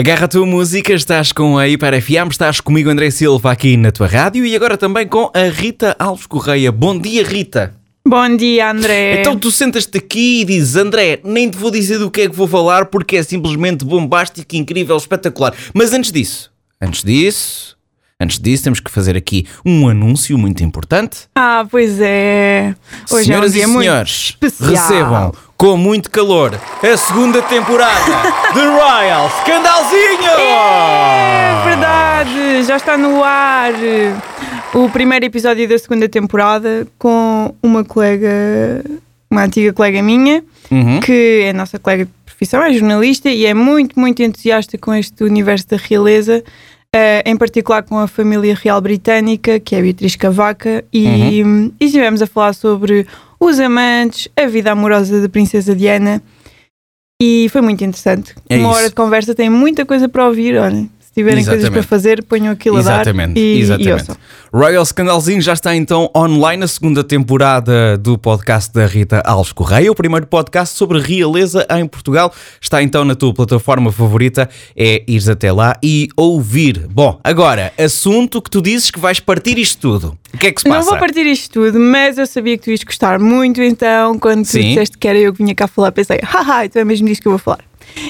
Agarra a tua música, estás com a Hiper FM, estás comigo André Silva aqui na tua rádio e agora também com a Rita Alves Correia. Bom dia, Rita. Bom dia, André. Então tu sentas-te aqui e dizes, André, nem te vou dizer do que é que vou falar porque é simplesmente bombástico, incrível, espetacular. Mas antes disso, antes disso, antes disso temos que fazer aqui um anúncio muito importante. Ah, pois é. Hoje Senhoras é um dia e senhores, especial. recebam com muito calor a segunda temporada de Royal Scandalzinho! É verdade, já está no ar o primeiro episódio da segunda temporada com uma colega, uma antiga colega minha, Uhum. que é a nossa colega de profissão, é jornalista e é muito, muito entusiasta com este universo da realeza, eh, em particular com a família real britânica, que é a Beatriz Cavaca, e, Uhum. e estivemos a falar sobre os amantes, a vida amorosa da Princesa Diana. E foi muito interessante. É Uma isso. hora de conversa tem muita coisa para ouvir. Olha, se tiverem coisas Exatamente. para fazer, ponham aquilo a dar. Exatamente, e, E exatamente. ouçam. Royal Scandalzinho já está então online a segunda temporada do podcast da Rita Alves Correia, o primeiro podcast sobre realeza em Portugal. Está então na tua plataforma favorita, é ires até lá e ouvir. Bom, agora, assunto que tu dizes que vais partir isto tudo. O que é que se Não passa? vou partir isto tudo, mas eu sabia que tu ias gostar muito, então quando tu Sim. disseste que era eu que vinha cá falar, pensei, haha, então é mesmo disso que eu vou falar.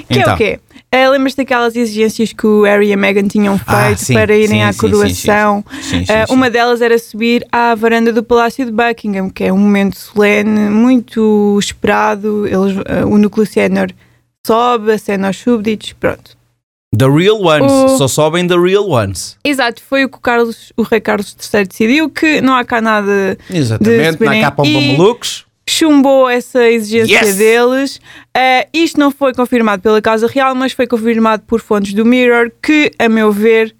Que é Então. o quê? Eh, Lembras-te daquelas exigências que o Harry e a Meghan tinham feito Ah, sim, para irem sim, à coroação? sim, sim, Uma delas era subir à varanda do Palácio de Buckingham, que é um momento solene, muito esperado. Eles, eh, o núcleo sénior sobe, acena aos súbditos, pronto. The real ones, O- só sobem the real ones. Exato, foi o que o, Carlos, o rei Carlos III decidiu, que não há cá nada Exatamente, De- na capa um e- malucos. Chumbou essa exigência Yes! deles. Uh, isto não foi confirmado pela Casa Real, mas foi confirmado por fontes do Mirror, que, a meu ver,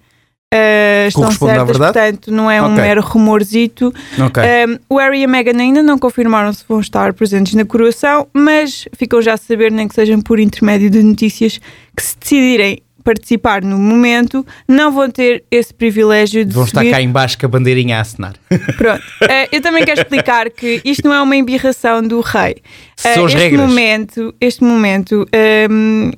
uh, estão certas, portanto, não é um mero rumorzito. Ok. Um, o Harry e a Meghan ainda não confirmaram se vão estar presentes na coroação, mas ficam já a saber, nem que sejam por intermédio de notícias, que se decidirem participar no momento, não vão ter esse privilégio de Vão estar subir cá em baixo com a bandeirinha a acenar. Pronto. Eh, eu também quero explicar que isto não é uma embirração do rei. Eh, São as este regras. momento, este momento ehm,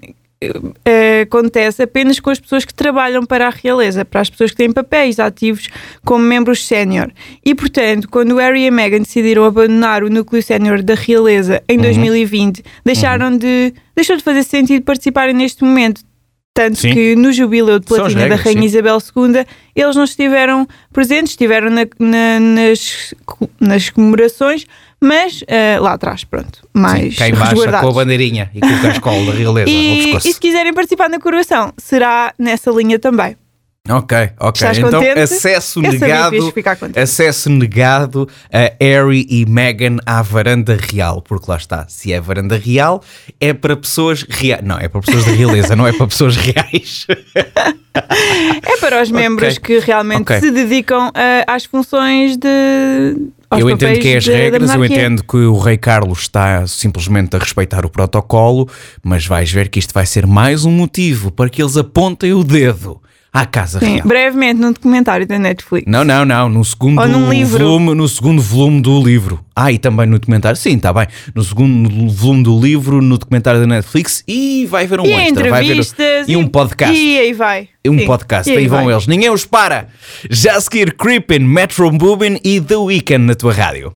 eh, acontece apenas com as pessoas que trabalham para a realeza, para as pessoas que têm papéis ativos como membros sénior. E, portanto, quando o Harry e a Meghan decidiram abandonar o núcleo sénior da realeza Uhum. em 2020, deixaram de, deixou de fazer sentido participarem neste momento. Tanto Sim. que no jubileu de platina da regras, Rainha sim. Isabel II, eles não estiveram presentes, estiveram na- na- nas, nas comemorações, mas ah, lá atrás, pronto, mais Sim, cá em baixo com a bandeirinha e com o cascol da realeza E, e se quiserem participar na coroação, será nessa linha também. Ok, ok. Estás então, contente? acesso Eu negado. Acesso negado a Harry e Meghan à varanda real. Porque lá está, se é varanda real, é para pessoas reais. Não, é para pessoas da realeza, não é para pessoas reais. É para os membros que realmente Ok. se dedicam ah, às funções de. eu entendo que é as de- regras, eu entendo que o Rei Carlos está simplesmente a respeitar o protocolo, mas vais ver que isto vai ser mais um motivo para que eles apontem o dedo à Casa Sim, Real. brevemente num documentário da Netflix. Não, não, não. No segundo Ou num livro. volume, no segundo volume do livro. Ah, e também no documentário. Sim, está bem. No segundo volume do livro, no documentário da Netflix e vai haver um E extra, vai haver entrevistas e um podcast. E aí vai. E um Sim, podcast, e aí vão vai. eles. Ninguém os para. Já a seguir, Creepin, Metro Boomin e The Weeknd na tua rádio.